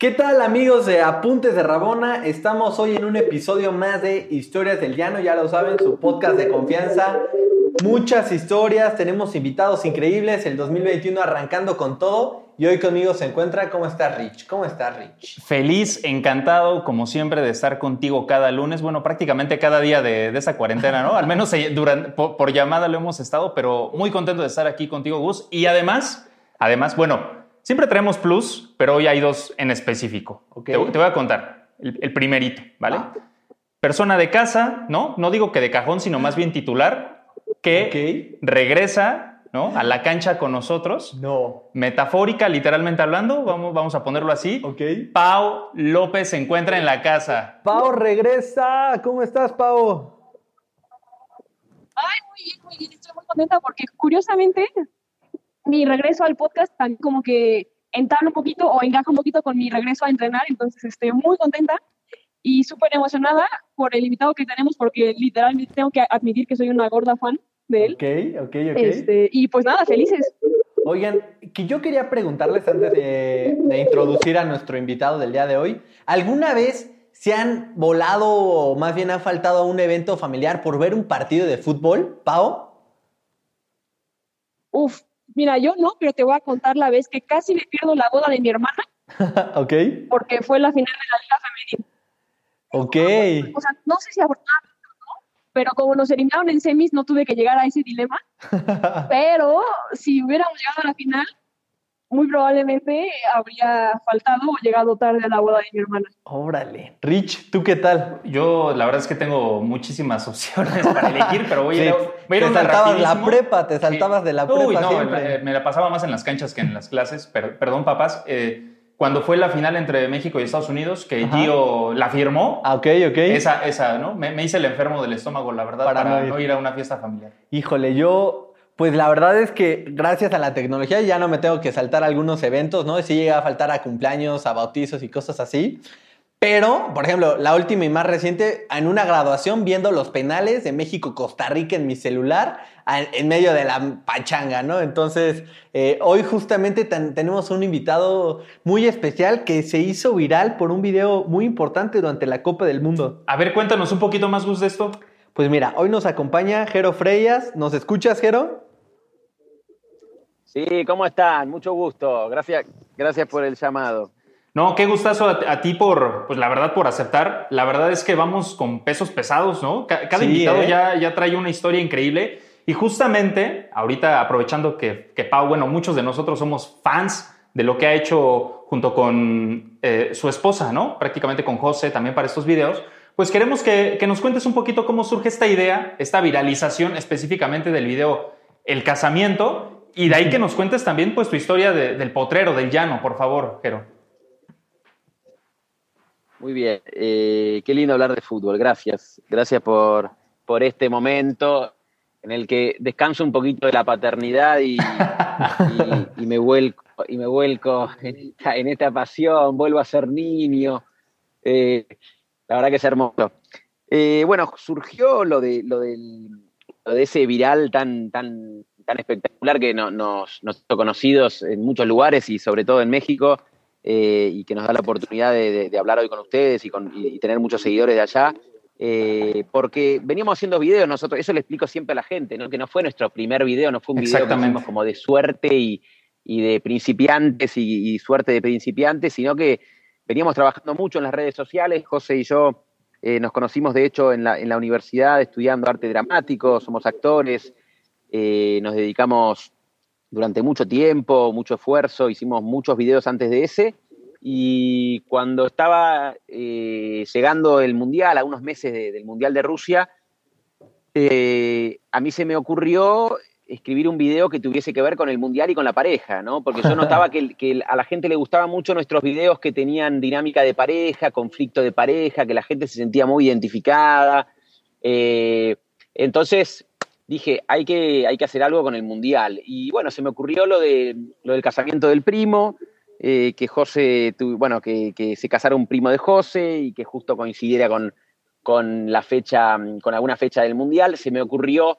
¿Qué tal amigos de Apuntes de Rabona? Estamos hoy en un episodio más de Historias del Llano, ya lo saben, su podcast de confianza. Muchas historias, tenemos invitados increíbles, el 2021 arrancando con todo y hoy conmigo se encuentra, ¿cómo está Rich? ¿Cómo está Rich? Feliz, encantado, como siempre, de estar contigo cada lunes. Bueno, prácticamente cada día de, esa cuarentena, ¿no? Al menos eh, por, por, llamada lo hemos estado, pero muy contento de estar aquí contigo, Gus. Y además, además, bueno, siempre traemos plus, pero hoy hay dos en específico. Okay. Te, te, voy a contar. El, el primerito, ¿vale? Ah. Persona de casa, ¿no? No digo que de cajón, sino más bien titular, que okay. regresa ¿no? A la cancha con nosotros. No. Metafórica, literalmente hablando, vamos, vamos a ponerlo así. Ok. Pau López se encuentra en la casa. Pau regresa. ¿Cómo estás, Pau? Ay, muy bien, muy bien. Estoy muy contenta porque curiosamente mi regreso al podcast también como que entabla un poquito o encaja un poquito con mi regreso a entrenar. Entonces estoy muy contenta y súper emocionada por el invitado que tenemos porque literalmente tengo que admitir que soy una gorda fan de él. Ok, ok, ok. Este, y pues nada, felices. Oigan, que yo quería preguntarles antes de, de, introducir a nuestro invitado del día de hoy, ¿alguna vez se han volado o más bien han faltado a un evento familiar por ver un partido de fútbol, Pau? Uf, mira, yo no, pero te voy a contar la vez que casi me pierdo la boda de mi hermana. ok. Porque fue la final de la Liga Femenina. Ok. O sea, no sé si afortunadamente pero como nos eliminaron en semis no tuve que llegar a ese dilema. pero si hubiéramos llegado a la final, muy probablemente habría faltado o llegado tarde a la boda de mi hermana. Órale. Rich, ¿tú qué tal? Yo la verdad es que tengo muchísimas opciones para elegir, pero voy a ir, voy a, ir te saltabas la prepa, te saltabas sí. de la prepa Uy, no, siempre. Me, me, la pasaba más en las canchas que en las clases, pero, perdón papás. Eh, cuando fue la final entre México y Estados Unidos, que Ajá. Gio la firmó. Ah, ok, ok. Esa, esa ¿no? Me, me, hice el enfermo del estómago, la verdad, para, para no, ir. no, ir. a una fiesta familiar. Híjole, yo, pues la verdad es que gracias a la tecnología ya no me tengo que saltar algunos eventos, ¿no? Sí llega a faltar a cumpleaños, a bautizos y cosas así. Pero, por ejemplo, la última y más reciente, en una graduación viendo los penales de México-Costa Rica en mi celular, en medio de la pachanga, ¿no? Entonces, eh, hoy justamente ten, tenemos un invitado muy especial que se hizo viral por un video muy importante durante la Copa del Mundo. A ver, cuéntanos un poquito más, Gus, de esto. Pues mira, hoy nos acompaña Jero Freyas. ¿Nos escuchas, Jero? Sí, ¿cómo están? Mucho gusto. Gracias, gracias por el llamado. No, qué gustazo a, a, ti por, pues la verdad, por aceptar. La verdad es que vamos con pesos pesados, ¿no? Cada sí, invitado ¿eh? ya, ya trae una historia increíble. Y justamente, ahorita aprovechando que, que Pau, bueno, muchos de nosotros somos fans de lo que ha hecho junto con eh, su esposa, ¿no? Prácticamente con José también para estos videos. Pues queremos que, que nos cuentes un poquito cómo surge esta idea, esta viralización específicamente del video El casamiento. Y de ahí que nos cuentes también, pues, tu historia de, del potrero, del llano, por favor, Jero. Muy bien, eh, qué lindo hablar de fútbol, gracias. Gracias por, por este momento en el que descanso un poquito de la paternidad y, y, y me vuelco, y me vuelco en esta, en esta, pasión, vuelvo a ser niño. Eh, la verdad que es hermoso. Eh, bueno, surgió lo de, lo, del, lo de ese viral tan, tan, tan espectacular que no, nos, nos hizo conocidos en muchos lugares y sobre todo en México eh, y que nos da la oportunidad de, de, de, hablar hoy con ustedes y, con, y tener muchos seguidores de allá. Eh, porque veníamos haciendo videos nosotros, eso le explico siempre a la gente, ¿no? que no fue nuestro primer video, no fue un video que hicimos como de suerte y, y de principiantes y, y, suerte de principiantes, sino que veníamos trabajando mucho en las redes sociales, José y yo eh, nos conocimos de hecho en la, en la, universidad estudiando arte dramático, somos actores, eh, nos dedicamos durante mucho tiempo, mucho esfuerzo, hicimos muchos videos antes de ese, y cuando estaba eh, llegando el Mundial, a unos meses de, del Mundial de Rusia, eh, a mí se me ocurrió escribir un video que tuviese que ver con el Mundial y con la pareja, ¿no? Porque yo notaba que, a la gente le gustaban mucho nuestros videos que tenían dinámica de pareja, conflicto de pareja, que la gente se sentía muy identificada. Entonces dije, hay que, hay que hacer algo con el Mundial. Y bueno, se me ocurrió lo, de, lo del casamiento del primo, eh, que José, bueno, que, se casara un primo de José y que justo coincidiera con, con la fecha, con alguna fecha del Mundial. Se me ocurrió,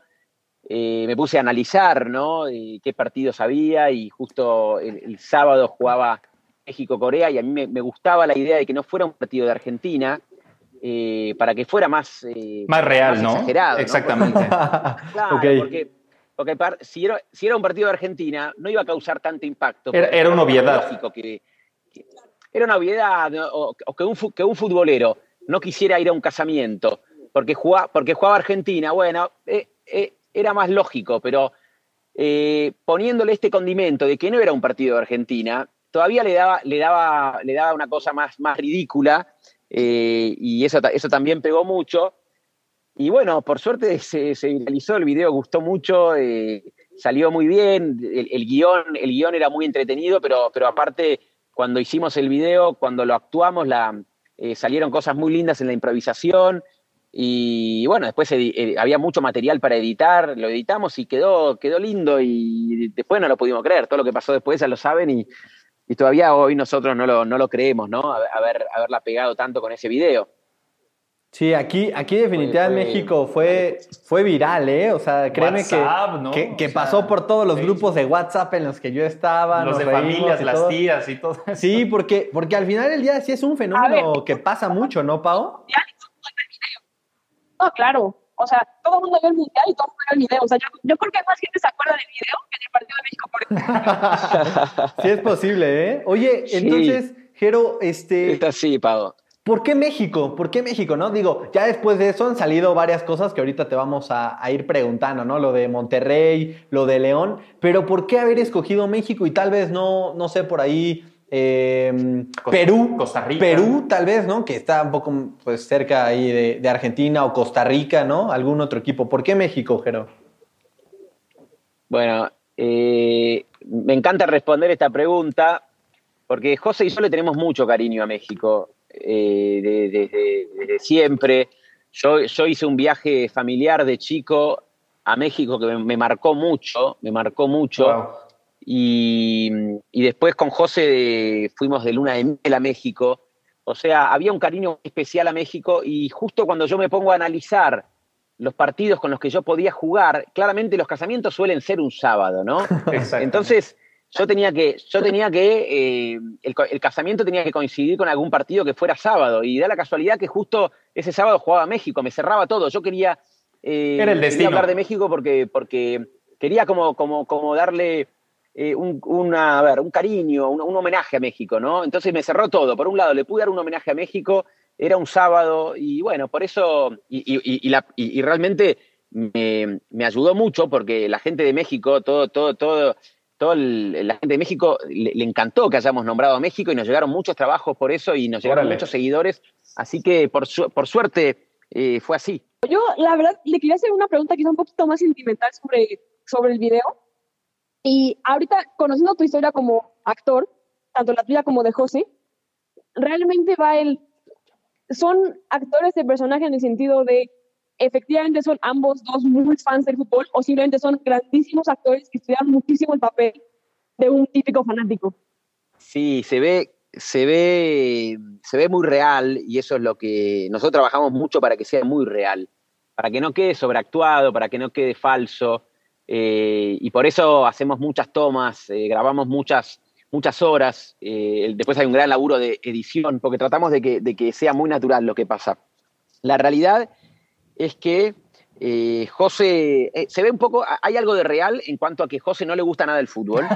eh, me puse a analizar, ¿no? qué partidos había y justo el, sábado jugaba México-Corea y a mí me, gustaba la idea de que no fuera un partido de Argentina, eh, para que fuera más, eh, más real, ¿no? Exagerado. Exactamente. claro, porque, porque si, era, si, era, un partido de Argentina, no iba a causar tanto impacto. Era, una obviedad. era una obviedad, o, que, un, que, un, futbolero no quisiera ir a un casamiento porque jugaba, porque jugaba Argentina, bueno, eh, era más lógico, pero poniéndole este condimento de que no era un partido de Argentina, todavía le daba, le daba, le daba una cosa más, más ridícula eh, y eso, eso también pegó mucho. Y bueno, por suerte se, se el video gustó mucho, eh, salió muy bien, el, guion, el guion era muy entretenido, pero, pero aparte, cuando hicimos el video, cuando lo actuamos, la, eh, salieron cosas muy lindas en la improvisación. Y bueno, después había mucho material para editar, lo editamos y quedó, quedó lindo y después no lo pudimos creer. Todo lo que pasó después ya lo saben y, y todavía hoy nosotros no lo, no lo creemos, ¿no? Haber, haberla pegado tanto con ese video. Sí, aquí, aquí definitivamente México fue, fue viral, ¿eh? O sea, créeme que, que, pasó por todos los grupos de WhatsApp en los que yo estaba. Los de familias, las tías y todo eso. Sí, porque, porque al final del día sí es un fenómeno que pasa mumucho, ¿no, Pau? No, claro. O sea, todo el mundo vio el mundial y todo el mundo vio el video. O sea, yo, creo que más gente se acuerda del video que del partido de México, por sí, es posible, ¿eh? Oye, entonces, Jero, este. Está así, Pau. ¿Por qué México? ¿Por qué México? ¿No? Digo, ya después de eso han salido varias cosas que ahorita te vamos a, ir preguntando, ¿no? Lo de Monterrey, lo de León, pero ¿por qué haber escogido México y tal vez no, no sé, por ahí Em, Perú, Costa Rica. Perú, tal vez, ¿no? Que está un poco pues, cerca ahí de, Argentina o Costa Rica, ¿no? Algún otro equipo. ¿Por qué México, Jero? Bueno, eh, me encanta responder esta pregunta porque José y yo le tenemos mucho cariño a México eh, desde, siempre. Yo, yo, hice un viaje familiar de chico a México que me, marcó mucho, me marcó mucho. Y, después con José fuimos de luna de miel a México. O sea, había un cariño especial a México y justo cuando yo me pongo a analizar los partidos con los que yo podía jugar, claramente los casamientos suelen ser un sábado, ¿no? Entonces, yo tenía que, yo tenía que, eh, el, casamiento tenía que coincidir con algún partido que fuera sábado y da la casualidad que justo ese sábado jugaba México, me cerraba todo. Yo quería, eh, Era hablar de México porque, porque quería como, como, como darle eh, un, una, ver, un cariño, un, homenaje a México, ¿no? Entonces me cerró todo. Por un lado, le pude dar un homenaje a México, era un sábado, y bueno, por eso, y, realmente me, ayudó mucho porque la gente de México, todo, todo, todo, todo la gente de México le, encantó que hayamos nombrado a México y nos llegaron muchos trabajos por eso y nos llegaron muchos seguidores. Así que por, por suerte eh, fue así. Yo, la verdad, le quería hacer una pregunta quizá un poquito más sentimental sobre, sobre el video. Y ahorita, conociendo tu historia como actor, tanto la tuya como de José, realmente va el... Son actores de personaje en el sentido de, efectivamente son ambos dos muy fans del fútbol o simplemente son grandísimos actores que estudian muchísimo el papel de un típico fanático. Sí, se ve, se ve, se ve muy real y eso es lo que nosotros trabajamos mucho para que sea muy real, para que no quede sobreactuado, para que no quede falso. Eh, y por eso hacemos muchas tomas, eh, grabamos muchas, muchas horas. Eh, después hay un gran laburo de edición, porque tratamos de que, sea muy natural lo que pasa. La realidad es que José, se ve un poco, hay algo de real en cuanto a que José no le gusta nada el fútbol.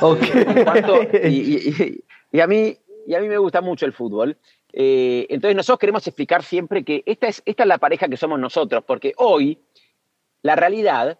y, a mí, y a mí me gusta mucho el fútbol. entonces nosotros queremos explicar siempre que esta es, esta es la pareja que somos nosotros, porque hoy la realidad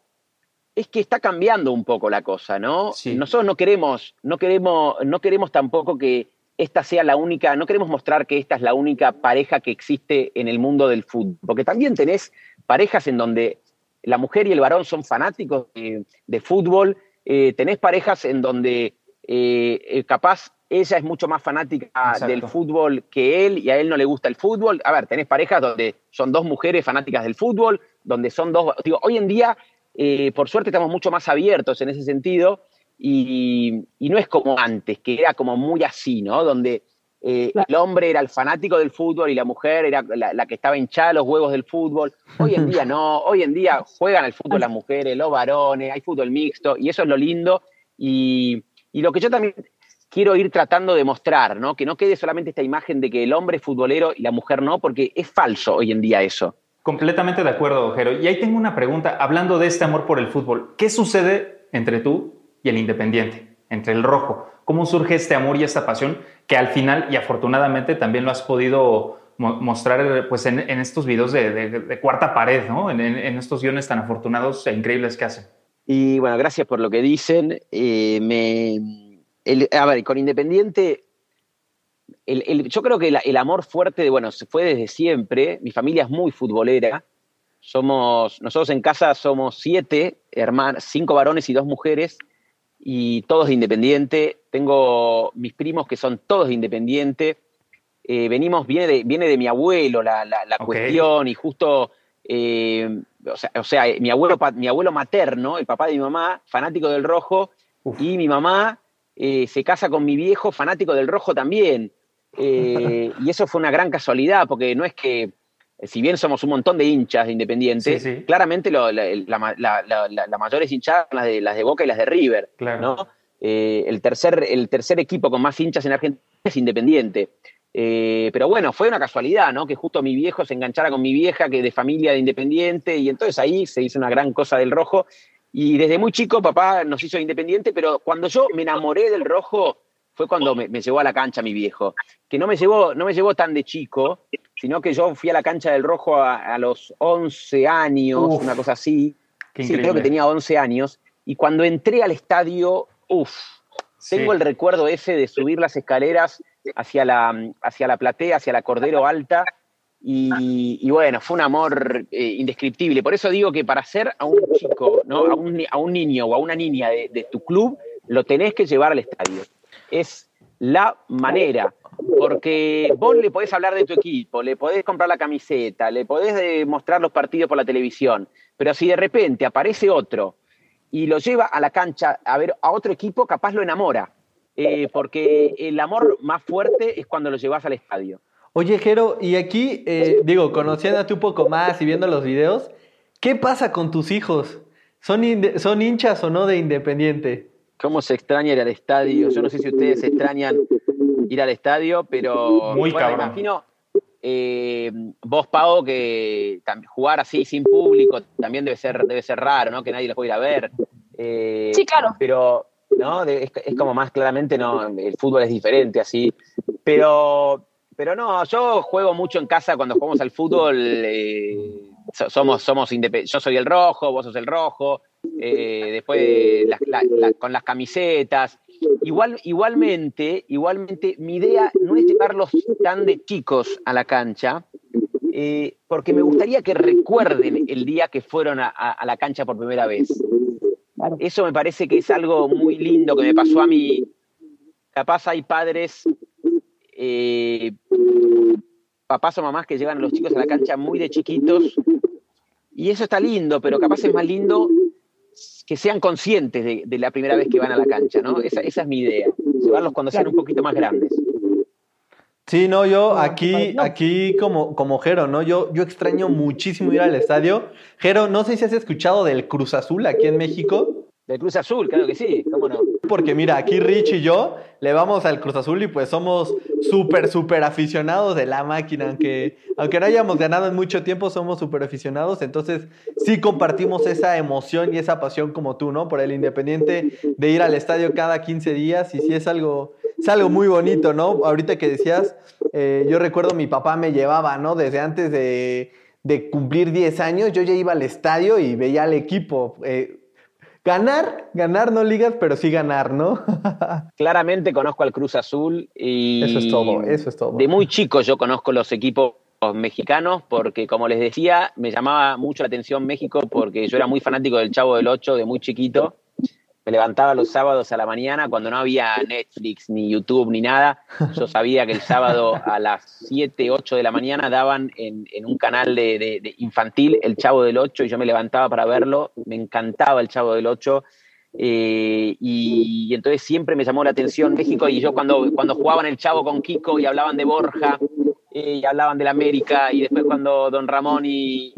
es que está cambiando un poco la cosa, ¿no? Nosotros no queremos, no queremos, no queremos tampoco que esta sea la única, no queremos mostrar que esta es la única pareja que existe en el mundo del fútbol, porque también tenés parejas en donde la mujer y el varón son fanáticos de, fútbol, eh, tenés parejas en donde eh, eh, capaz ella es mucho más fanática del fútbol que él y a él no le gusta el fútbol. A ver, tenés parejas donde son dos mujeres fanáticas del fútbol, donde son dos, digo, hoy en día eh, por suerte estamos mucho más abiertos en ese sentido y, y, no es como antes, que era como muy así, ¿no? Donde eh, el hombre era el fanático del fútbol y la mujer era la, que estaba hinchada los huevos del fútbol. Hoy en día no, hoy en día juegan al fútbol las mujeres, los varones, hay fútbol mixto y eso es lo lindo. Y, y lo que yo también quiero ir tratando de mostrar, ¿no? Que no quede solamente esta imagen de que el hombre es futbolero y la mujer no, porque es falso hoy en día eso. Completamente de acuerdo, Jero. Y ahí tengo una pregunta, hablando de este amor por el fútbol, ¿qué sucede entre tú y el Independiente, entre el rojo? ¿Cómo surge este amor y esta pasión que al final y afortunadamente también lo has podido mostrar pues, en, estos videos de, cuarta pared, ¿no? En, estos guiones tan afortunados e increíbles que hacen? Y bueno, gracias por lo que dicen. Eh, me, a ver, con Independiente, yo creo que el, amor fuerte, bueno, fue desde siempre. Mi familia es muy futbolera. Somos, nosotros en casa somos siete hermanos, cinco varones y dos mujeres y todos de Independiente. Tengo mis primos que son todos de Independiente. Eh, venimos, viene de, viene de mi abuelo la, cuestión y justo, eh, o, sea, mi, abuelo, mi abuelo materno, el papá de mi mamá, fanático del rojo, y mi mamá eh, se casa con mi viejo, fanático del rojo también. Y eso fue una gran casualidad, porque no es que si bien somos un montón de hinchas de Independiente, claramente la, la, mayores hinchadas son las de, las de Boca y las de River. ¿no? Eh, el, tercer, el tercer equipo con más hinchas en Argentina es Independiente. Eh, pero bueno, fue una casualidad, ¿no? Que justo mi viejo se enganchara con mi vieja, que de familia de Independiente, y entonces ahí se hizo una gran cosa del rojo. Y desde muy chico papá nos hizo Independiente, pero cuando yo me enamoré del rojo, fue cuando me, llevó a la cancha mi viejo, que no me llevó, no me llevó tan de chico, sino que yo fui a la cancha del Rojo a, los 11 años, una cosa así. Sí, creo que tenía 11 años. Y cuando entré al estadio, uff, tengo el recuerdo ese de subir las escaleras hacia la, hacia la platea, hacia la Cordero Alta. Y, bueno, fue un amor eh, indescriptible. Por eso digo que para ser a un chico, ¿no? a, un, a un niño o a una niña de, de tu club, lo tenés que llevar al estadio es la manera. Porque vos le podés hablar de tu equipo, le podés comprar la camiseta, le podés mostrar los partidos por la televisión, pero si de repente aparece otro y lo lleva a la cancha a ver a otro equipo, capaz lo enamora. Eh, porque el amor más fuerte es cuando lo llevas al estadio. Oye, Jero, y aquí, eh, digo, conociéndote un poco más y viendo los videos, ¿qué pasa con tus hijos? ¿Son, ¿Son hinchas o no de Independiente? Cómo se extraña ir al estadio. Yo no sé si ustedes extrañan ir al estadio, pero Muy bueno, imagino eh, vos, Pau, que jugar así sin público también debe ser, debe ser raro, ¿no? Que nadie los pueda ir a ver. Eh, sí, claro. Pero, ¿no? Es, como más claramente, ¿no? El fútbol es diferente así. Pero, pero no, yo juego mucho en casa cuando jugamos al fútbol. Eh, somos, somos Yo soy el rojo, vos sos el rojo. Eh, después con las camisetas. Igual, igualmente, igualmente, mi idea no es llevarlos tan de chicos a la cancha, eh, porque me gustaría que recuerden el día que fueron a, la cancha por primera vez. Eso me parece que es algo muy lindo que me pasó a mí. Capaz hay padres, eh, papás o mamás que llevan a los chicos a la cancha muy de chiquitos, y eso está lindo, pero capaz es más lindo que sean conscientes de, la primera vez que van a la cancha, ¿no? Esa, es mi idea, llevarlos cuando sean un poquito más grandes. Sí, no, yo aquí, aquí como, como Jero, ¿no? Yo, yo extraño muchísimo ir al estadio. Jero, no sé si has escuchado del Cruz Azul aquí en México. Del Cruz Azul, claro que sí, cómo no. Porque mira, aquí Rich y yo le vamos al Cruz Azul y pues somos súper, súper aficionados de la máquina. Aunque, aunque no hayamos ganado en mucho tiempo, somos súper aficionados. Entonces sí compartimos esa emoción y esa pasión como tú, ¿no? Por el Independiente de ir al estadio cada 15 días y sí es algo, algo muy bonito, ¿no? Ahorita que decías, eh, yo recuerdo mi papá me llevaba, ¿no? Desde antes de, de cumplir 10 años, yo ya iba al estadio y veía al equipo. Eh, Ganar, ganar no ligas, pero sí ganar, ¿no? Claramente conozco al Cruz Azul y... Eso es todo, eso es todo. De muy chico yo conozco los equipos mexicanos porque, como les decía, me llamaba mucho la atención México porque yo era muy fanático del Chavo del Ocho de muy chiquito. Me levantaba los sábados a la mañana cuando no había Netflix, ni YouTube, ni nada. Yo sabía que el sábado a las 7, 8 de la mañana daban en, un canal de, infantil El Chavo del 8 y yo me levantaba para verlo. Me encantaba El Chavo del 8. Eh, y, entonces siempre me llamó la atención México y yo cuando, cuando jugaban el Chavo con Kiko y hablaban de Borja eh, y hablaban de la América y después cuando Don Ramón y,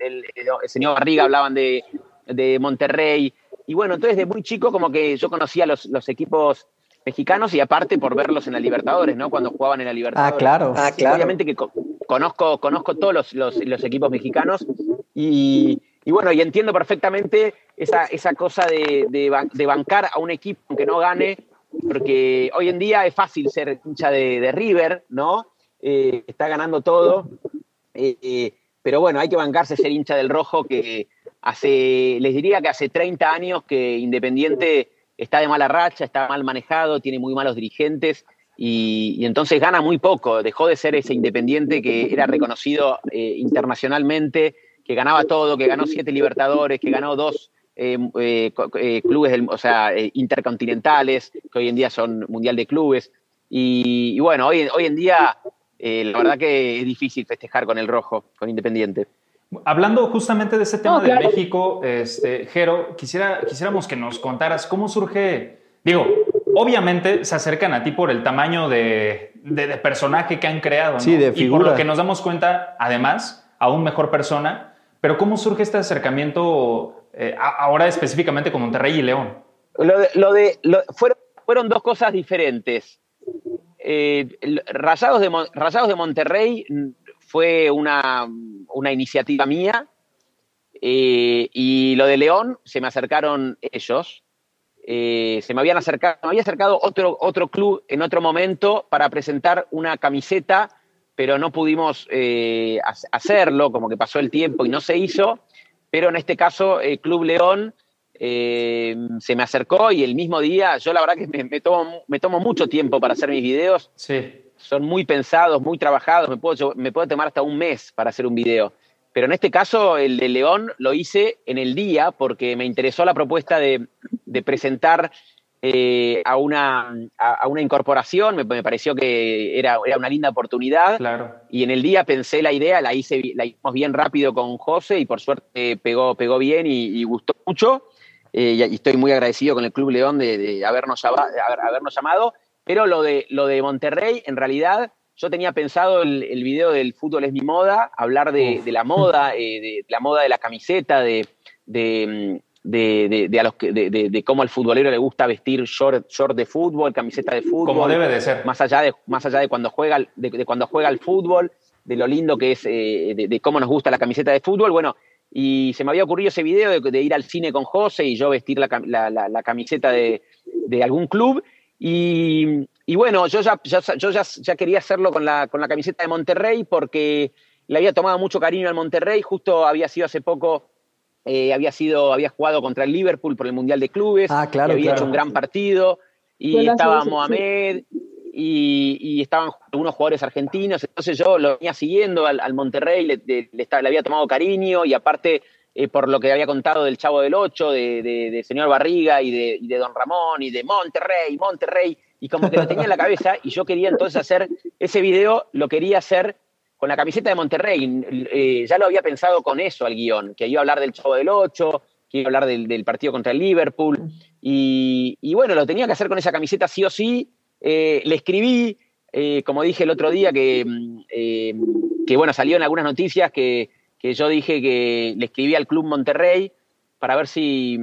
el, señor Barriga hablaban de, de Monterrey y bueno, entonces de muy chico como que yo conocía los, los equipos mexicanos y aparte por verlos en la Libertadores, ¿no? Cuando jugaban en la Libertadores. Ah, claro. Ah, claro. Obviamente que conozco, conozco todos los, los, los equipos mexicanos y, y, bueno, y entiendo perfectamente esa, esa cosa de, de, bancar a un equipo aunque no gane, porque hoy en día es fácil ser hincha de, de River, ¿no? Eh, está ganando todo, eh, eh, pero bueno, hay que bancarse ser hincha del rojo que Hace, les diría que hace 30 años que Independiente está de mala racha, está mal manejado, tiene muy malos dirigentes y, entonces gana muy poco. Dejó de ser ese Independiente que era reconocido eh, internacionalmente, que ganaba todo, que ganó siete Libertadores, que ganó dos eh, eh, clubes, o sea, intercontinentales, que hoy en día son Mundial de Clubes. Y, bueno, hoy, hoy en día la verdad que es difícil festejar con el rojo, con Independiente. Hablando justamente de ese tema de México, este, Jero, quisiera, quisiéramos que nos contaras cómo surge, digo, obviamente se acercan a ti por el tamaño de, personaje que han creado, ¿no? Sí, de figura. Y por lo que nos damos cuenta, además, aún mejor persona, pero ¿cómo surge este acercamiento eh, ahora específicamente con Monterrey y León? Lo de, fueron, fueron, dos cosas diferentes. Eh, Rayados, de, Rayados de Monterrey fue una, iniciativa mía eh, y lo de León se me acercaron ellos. Eh, se me habían acercado, me había acercado otro, otro club en otro momento para presentar una camiseta, pero no pudimos eh, hacerlo, como que pasó el tiempo y no se hizo. Pero en este caso, el Club León se me acercó y el mismo día, yo la verdad que me, tomo, me tomo mucho tiempo para hacer mis videos. Sí son muy pensados, muy trabajados, me puedo, me puedo tomar hasta un mes para hacer un video. Pero en este caso, el de León lo hice en el día porque me interesó la propuesta de, presentar eh, a, una, a, una incorporación, me, pareció que era, era, una linda oportunidad. Claro. Y en el día pensé la idea, la, hice, la hicimos bien rápido con José y por suerte pegó, pegó bien y, gustó mucho. Eh, y, estoy muy agradecido con el Club León de, habernos, habernos llamado. Pero lo de, lo de Monterrey, en realidad, yo tenía pensado el, el video del fútbol es mi moda, hablar de, la moda, eh, de, la moda de la camiseta, de, de, de, a los de, cómo al futbolero le gusta vestir short, short de fútbol, camiseta de fútbol. Como debe de ser. Más allá de, más allá de cuando juega, de, cuando juega al fútbol, de lo lindo que es, eh, de, cómo nos gusta la camiseta de fútbol. Bueno, y se me había ocurrido ese video de, ir al cine con José y yo vestir la, la, la camiseta de, algún club. Y, bueno, yo, ya, yo ya, quería hacerlo con la, con la camiseta de Monterrey porque le había tomado mucho cariño al Monterrey. Justo había sido hace poco, eh, había, sido, había jugado contra el Liverpool por el Mundial de Clubes. Ah, claro. había hecho un gran partido. Y estaba Mohamed y, estaban algunos jugadores argentinos. Entonces yo lo venía siguiendo al, Monterrey, le, le, había tomado cariño y aparte eh, por lo que había contado del Chavo del Ocho, de, señor Barriga y de, Don Ramón y de Monterrey, Monterrey, y como que lo tenía en la cabeza y yo quería entonces hacer ese video, lo quería hacer con la camiseta de Monterrey. Eh, ya lo había pensado con eso al guion, que iba a hablar del Chavo del Ocho, que iba a hablar del, partido contra el Liverpool, y, bueno, lo tenía que hacer con esa camiseta sí o sí. Eh, le escribí, como dije el otro día, que, mm, que bueno, salió en algunas noticias que que yo dije que le escribí al Club Monterrey para ver si,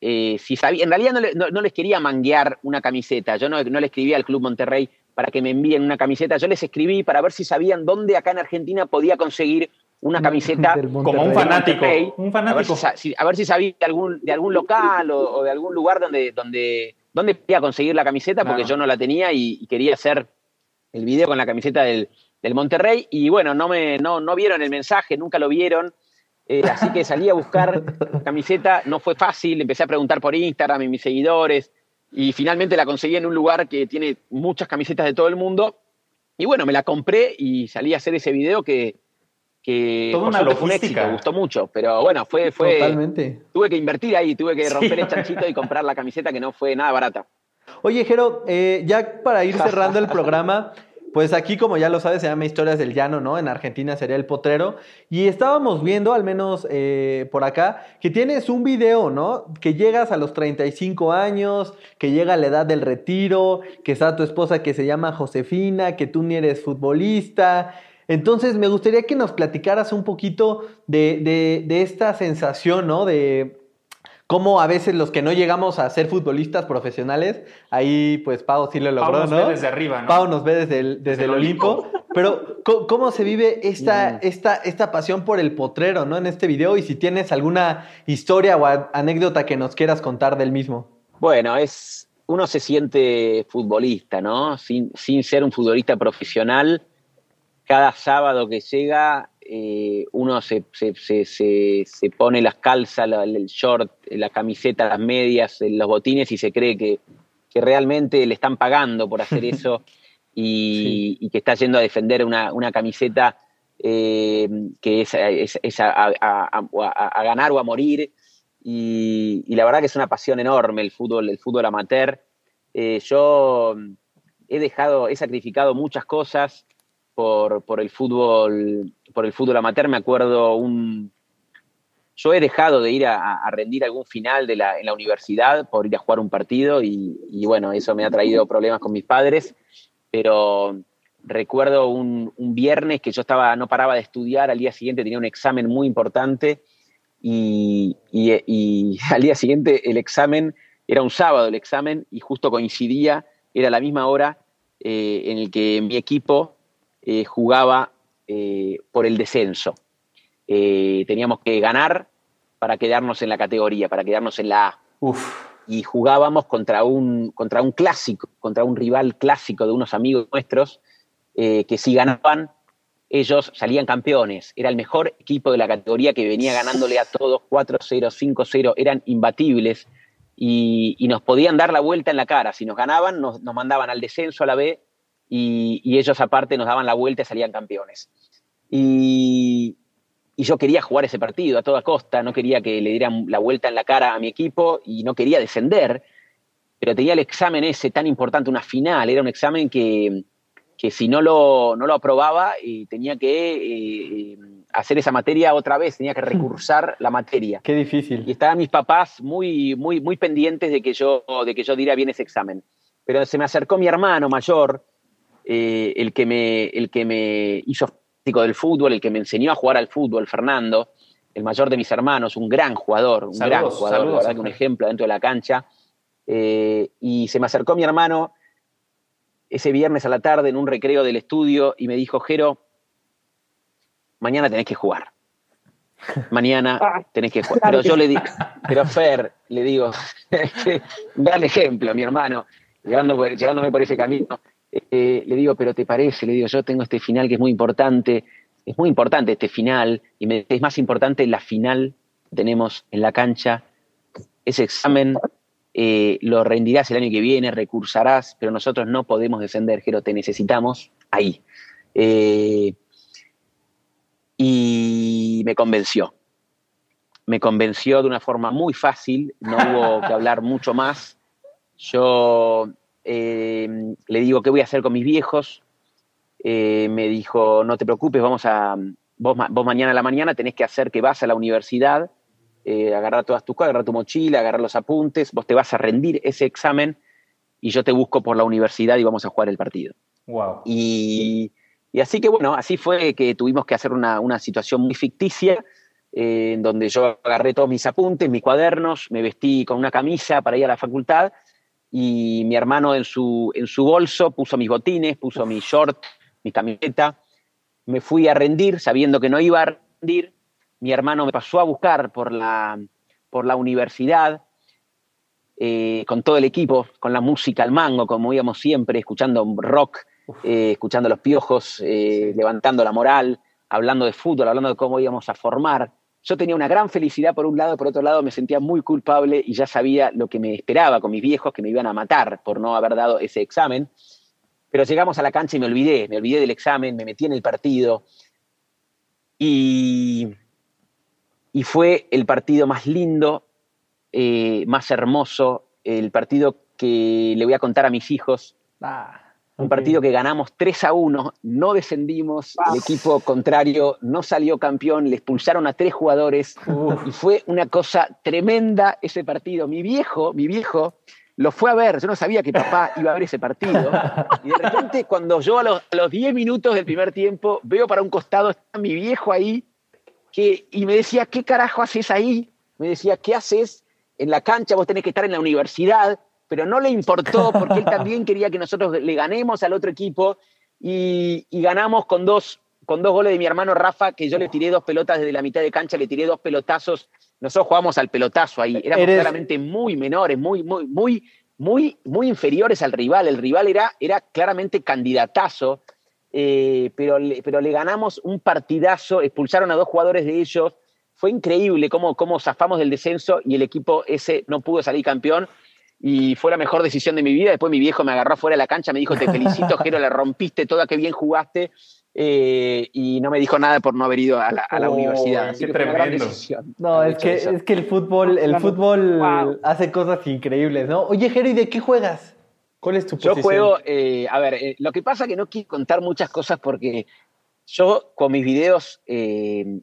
eh, si sabía. En realidad no, les quería manguear una camiseta, yo no, le escribí al Club Monterrey para que me envíen una camiseta, yo les escribí para ver si sabían dónde acá en Argentina podía conseguir una camiseta como un fanático, un fanático. A, ver si, sabía de algún, de algún local o, de algún lugar donde, donde, donde podía conseguir la camiseta, porque yo no la tenía y, quería hacer el video con la camiseta del, del Monterrey. Y bueno, no, me, no, no vieron el mensaje, nunca lo vieron. Eh, así que salí a buscar camiseta, no fue fácil, empecé a preguntar por Instagram y mis seguidores y finalmente la conseguí en un lugar que tiene muchas camisetas de todo el mundo. Y bueno, me la compré y salí a hacer ese video que, que Toda una fue un éxito, gustó mucho, pero bueno, fue, fue Totalmente. tuve que invertir ahí, tuve que Sí. romper el chanchito y comprar la camiseta que no fue nada barata. Oye, Jero, eh, ya para ir cerrando el programa, pues aquí, como ya lo sabes, se llama Historias del Llano, ¿no? En Argentina sería el potrero. Y estábamos viendo, al menos eh, por acá, que tienes un video, ¿no? Que llegas a los 35 años, que llega la edad del retiro, que está tu esposa que se llama Josefina, que tú ni eres futbolista. Entonces, me gustaría que nos platicaras un poquito de, de- de esta sensación, ¿no? De cómo a veces los que no llegamos a ser futbolistas profesionales, ahí pues Pau sí lo Pau logró, nos ¿no? ve desde arriba, ¿no? Pau nos ve desde el, desde el Olimpo. Pero, ¿cómo, cómo se vive esta, esta, esta pasión por el potrero, ¿no? En este video, y si tienes alguna historia o anécdota que nos quieras contar del mismo. Bueno, es uno se siente futbolista, ¿no? Sin, sin ser un futbolista profesional, cada sábado que llega eh, uno se, se- se- se- pone las calzas, la- el short, la camiseta, las medias, eh, los botines y se cree que, que realmente le están pagando por hacer eso y, y que está yendo a defender una, una camiseta eh, que es, es- es a, a- a- a- a ganar o a morir. Y, y la verdad que es una pasión enorme el fútbol, el fútbol amateur. Eh, yo he dejado, he sacrificado muchas cosas por, por el fútbol, por el fútbol amateur. Me acuerdo un, yo he dejado de ir a, rendir algún final de la, en la universidad por ir a jugar un partido y, bueno, eso me ha traído problemas con mis padres, pero recuerdo un, viernes que yo estaba, no paraba de estudiar, al día siguiente tenía un examen muy importante y, y- y al día siguiente el examen, era un sábado el examen y justo coincidía, era la misma hora eh, en el que mi equipo eh, jugaba eh, por el descenso. Eh, teníamos que ganar para quedarnos en la categoría, para quedarnos en la A. Uf. Y jugábamos contra un, contra un clásico, contra un rival clásico de unos amigos nuestros, que si ganaban, ellos salían campeones. Era el mejor equipo de la categoría que venía ganándole a todos 4-0, 5-0, eran imbatibles y, y nos podían dar la vuelta en la cara. Si nos ganaban, nos, nos mandaban al descenso a la B y, y ellos aparte nos daban la vuelta y salían campeones. Y, y yo quería jugar ese partido a toda costa, no quería que le dieran la vuelta en la cara a mi equipo y no quería descender, pero tenía el examen ese tan importante, una final, era un examen que, que si no lo, no lo aprobaba eh, tenía que eh, hacer esa materia otra vez, tenía que recursar la materia. Qué Y difícil. estaban mis papás muy, muy, muy pendientes de que, yo, de que yo diera bien ese examen. Pero se me acercó mi hermano mayor, eh, el, que me, el que me hizo fanático del fútbol, el que me enseñó a jugar al fútbol, Fernando, el mayor de mis hermanos, un gran jugador, un Saludos, gran jugador, saludos, verdad un ejemplo dentro de la cancha. Eh, y se me acercó mi hermano ese viernes a la tarde en un recreo del estudio y me dijo, Jero, mañana tenés que jugar. Mañana tenés que jugar. Pero yo le digo, pero Fer, le digo, gran ejemplo, mi hermano, llegándome por ese camino, eh, le digo, pero te parece, le digo, yo tengo este final que es muy importante, es muy importante este final, y es más importante la final que tenemos en la cancha, ese examen eh, lo rendirás el año que viene, recursarás, pero nosotros no podemos descender, Jero, te necesitamos ahí. Eh, y me convenció. Me convenció de una forma muy fácil, no hubo que hablar mucho más. Yo eh, le digo, ¿qué voy a hacer con mis viejos? Eh, me dijo, no te preocupes, vamos a, vos, vos mañana a la mañana tenés que hacer que vas a la universidad, eh, agarrar todas tus cosas, agarrar tu mochila, agarrar los apuntes, vos te vas a rendir ese examen y yo te busco por la universidad y vamos a jugar el partido. Wow. Y, y así que bueno, así fue que tuvimos que hacer una, una situación muy ficticia, en donde yo agarré todos mis apuntes, mis cuadernos, me vestí con una camisa para ir a la facultad y mi hermano en su, en su bolso puso mis botines, puso mi short, mi camiseta. Me fui a rendir sabiendo que no iba a rendir. Mi hermano me pasó a buscar por la, por la universidad eh, con todo el equipo, con la música al mango, como íbamos siempre, escuchando rock, eh, escuchando los piojos, eh, levantando la moral, hablando de fútbol, hablando de cómo íbamos a formar. Yo tenía una gran felicidad por un lado, por otro lado me sentía muy culpable y ya sabía lo que me esperaba con mis viejos, que me iban a matar por no haber dado ese examen. Pero llegamos a la cancha y me olvidé, me olvidé del examen, me metí en el partido. Y, y fue el partido más lindo, eh, más hermoso, el partido que le voy a contar a mis hijos. Ah, Un partido que ganamos 3 a 1, no descendimos, el equipo contrario no salió campeón, le expulsaron a tres jugadores y fue una cosa tremenda ese partido. Mi viejo, mi viejo lo fue a ver, yo no sabía que papá iba a ver ese partido y de repente cuando yo a los, a los 10 minutos del primer tiempo veo para un costado, está mi viejo ahí que, y me decía, ¿qué carajo haces ahí? Me decía, ¿qué haces en la cancha? Vos tenés que estar en la universidad, pero no le importó porque él también quería que nosotros le ganemos al otro equipo y, y ganamos con dos, con dos goles de mi hermano Rafa, que yo le tiré dos pelotas desde la mitad de cancha, le tiré dos pelotazos. Nosotros jugamos al pelotazo ahí, éramos Eres- claramente muy menores, muy, muy, muy, muy, muy inferiores al rival. El rival era, era claramente candidatazo, eh, pero, le, pero le ganamos un partidazo, expulsaron a dos jugadores de ellos. Fue increíble cómo, cómo zafamos del descenso y el equipo ese no pudo salir campeón. Y fue la mejor decisión de mi vida. Después mi viejo me agarró fuera de la cancha, me dijo, te felicito, Jero, la rompiste toda, qué bien jugaste. Eh, y no me dijo nada por no haber ido a la, a la Oh, universidad. Así qué que fue una gran tremendo. decisión No, es que, es que el fútbol, el fútbol Wow. hace cosas increíbles, ¿no? Oye, Jero, ¿y de qué juegas? ¿Cuál es tu Yo posición? juego, eh, a ver, eh, lo que pasa es que no quiero contar muchas cosas porque yo con mis videos, eh,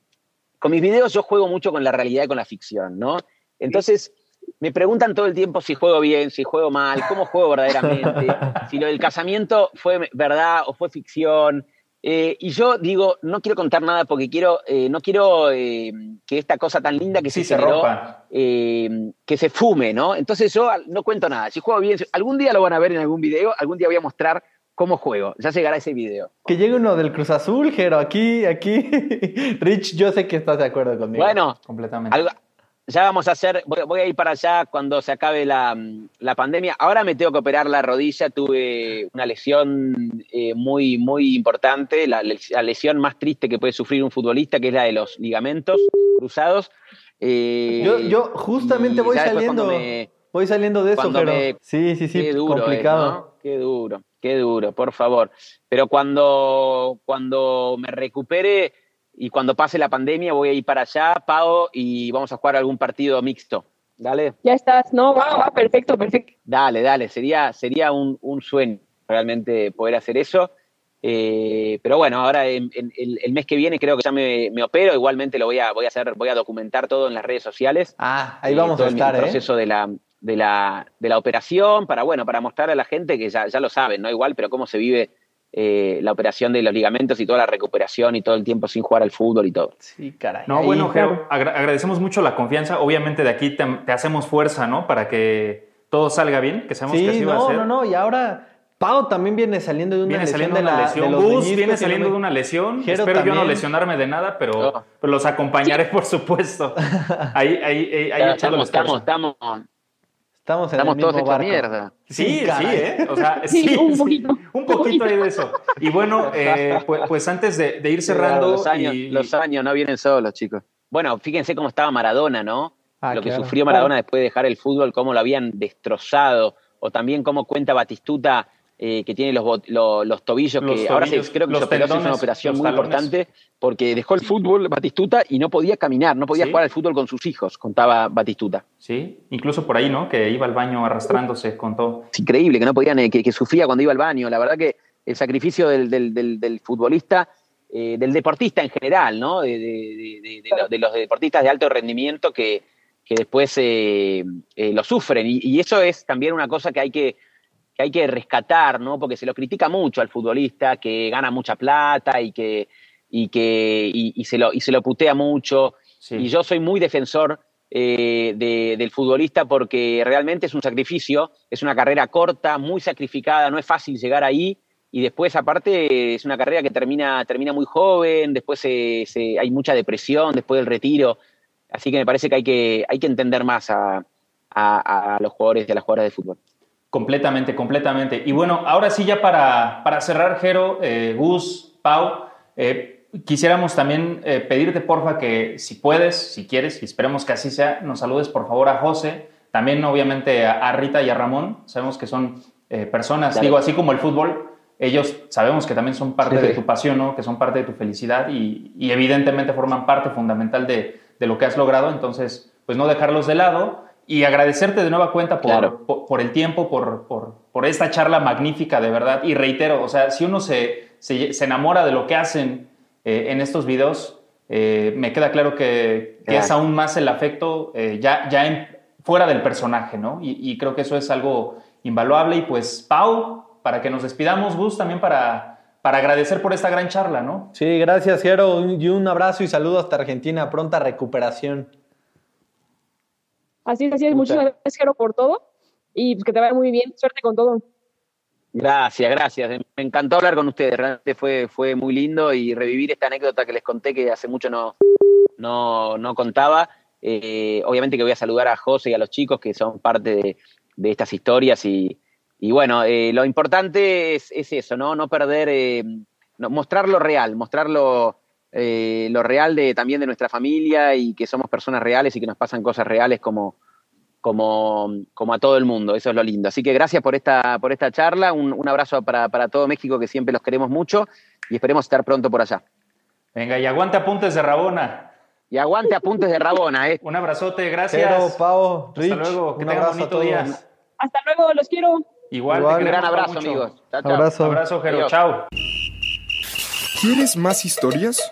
con mis videos yo juego mucho con la realidad y con la ficción, ¿no? Entonces me preguntan todo el tiempo si juego bien, si juego mal, cómo juego verdaderamente, si lo del casamiento fue verdad o fue ficción. Eh, y yo digo, no quiero contar nada porque quiero, eh, no quiero eh, que esta cosa tan linda que Sí, se se generó eh, que se fume, ¿no? Entonces yo no cuento nada. Si juego bien, algún día lo van a ver en algún video, algún día voy a mostrar cómo juego. Ya llegará ese video. Que llegue uno del Cruz Azul, Jero, aquí, aquí. Rich, yo sé que estás de acuerdo conmigo. Bueno, Completamente. algo- ya vamos a hacer, voy, voy a ir para allá cuando se acabe la, la pandemia. Ahora me tengo que operar la rodilla, tuve una lesión eh, muy, muy importante, la, la lesión más triste que puede sufrir un futbolista, que es la de los ligamentos cruzados. Eh, Yo, yo justamente voy saliendo. me- Voy saliendo de eso, me- Sí, sí, sí, qué duro es, complicado. ¿no? Qué duro, qué duro, por favor. Pero cuando, cuando me recupere y cuando pase la pandemia, voy a ir para allá, Pau, y vamos a jugar algún partido mixto. Dale, Ya estás, no, va, va, perfecto, perfecto. dale, dale. Sería, sería un, un sueño realmente poder hacer eso. Eh, pero bueno, ahora en- en- el, el mes que viene creo que ya me, me opero. Igualmente lo voy a, voy a hacer, voy a documentar todo en las redes sociales. Ah, ahí eh, vamos todo a el estar, ¿eh? proceso de la, de, la, de la operación para, bueno, para mostrar a la gente que ya, ya lo saben, ¿no? Igual, pero cómo se vive eh, la operación de los ligamentos y toda la recuperación y todo el tiempo sin jugar al fútbol y todo. Sí, caray. No, bueno. Jero, agra- agradecemos mucho la confianza. Obviamente de aquí te, te hacemos fuerza, ¿no? Para que todo salga bien, que sabemos que así Sí, va a no, ser. no, no. Y ahora Pau también viene saliendo de una Viene lesión saliendo de la lesión. de los Gus meñiscos viene saliendo no de una lesión. Jero Espero yo no lesionarme de nada, pero, No. pero los acompañaré, por supuesto. Ahí, ahí, ahí, ahí estamos, estamos, Estamos en estamos el todos mismo barco. mierda. Sí, sí, caray. ¿eh? O sea, Sí, sí, un sí. poquito. Un poquito hay de eso. Y bueno, eh, pues, pues antes de, de ir cerrando. los, años, y- los años no vienen solos, chicos. Bueno, fíjense cómo estaba Maradona, ¿no? Ah, lo que claro. sufrió Maradona después de dejar el fútbol, cómo lo habían destrozado, o también cómo cuenta Batistuta eh, que tiene los, lo- los tobillos, Los que ahora se, creo que los se hizo una tendones, operación muy talones. importante, porque dejó el fútbol Batistuta y no podía caminar, no podía Sí. jugar al fútbol con sus hijos, contaba Batistuta. Sí, incluso por ahí, ¿no? Que iba al baño arrastrándose con todo. Es increíble que no podían, eh, que, que sufría cuando iba al baño. La verdad que el sacrificio del, del- del- del futbolista, eh, del deportista en general, ¿no? De, de- de- de- de lo- de los deportistas de alto rendimiento que, que después eh, eh, lo sufren. Y, y eso es también una cosa que hay que, que hay que rescatar, ¿no? Porque se lo critica mucho al futbolista, que gana mucha plata y que, y que y, y se, lo, y se lo putea mucho. Sí. Y yo soy muy defensor eh, de- del futbolista porque realmente es un sacrificio, es una carrera corta, muy sacrificada, no es fácil llegar ahí. Y después, aparte, es una carrera que termina, termina muy joven, después se- se- hay mucha depresión después del retiro. Así que me parece que hay que, hay que entender más a, a- a los jugadores y a las jugadoras de fútbol. Completamente, completamente. Y bueno, ahora sí ya para, para cerrar, Jero, eh, Gus, Pau, eh, quisiéramos también eh, pedirte, porfa, que si puedes, si quieres, y esperemos que así sea, nos saludes por favor a José, también obviamente a, a Rita y a Ramón, sabemos que son eh, personas, Dale. digo, así como el fútbol, ellos sabemos que también son parte Sí. de tu pasión, ¿no? que son parte de tu felicidad y, y evidentemente forman parte fundamental de, de lo que has logrado. Entonces, pues no dejarlos de lado y agradecerte de nueva cuenta por, Claro. por, por el tiempo, por, por, por esta charla magnífica, de verdad. Y reitero, o sea, si uno se, se, se enamora de lo que hacen eh, en estos videos, eh, me queda claro que, que es aún más el afecto eh, ya, ya en- fuera del personaje, ¿no? Y, y creo que eso es algo invaluable. Y pues, Pau, para que nos despidamos, Gus, también para, para agradecer por esta gran charla, ¿no? Sí, gracias, Jero. Y un abrazo y saludo hasta Argentina. Pronta recuperación. Así es, así es. Muchas- gracias, Jero, por todo. Y pues, que te vaya muy bien. Suerte con todo. Gracias, gracias. Me encantó hablar con ustedes. Realmente fue, fue muy lindo y revivir esta anécdota que les conté que hace mucho no, no, no contaba. Eh, obviamente que voy a saludar a José y a los chicos que son parte de, de estas historias y, y bueno, eh, lo importante es, es eso, ¿no? No perder, eh, no- mostrar lo real, mostrar lo, eh, lo real de, también de nuestra familia y que somos personas reales y que nos pasan cosas reales como, como, como a todo el mundo. Eso es lo lindo. Así que gracias por esta, por esta charla. Un, un abrazo para, para todo México, que siempre los queremos mucho y esperemos estar pronto por allá. Venga, y aguante apuntes de Rabona. Y aguante apuntes de Rabona, ¿eh? Un abrazote, gracias. Jero, Pau, Rich. Hasta luego, que un tengan bonito día. Hasta luego, los quiero. Igual, Un gran abrazo, mucho. amigos. Chao, chao. Abrazo. Abrazo, Jero. Chao. ¿Quieres más historias?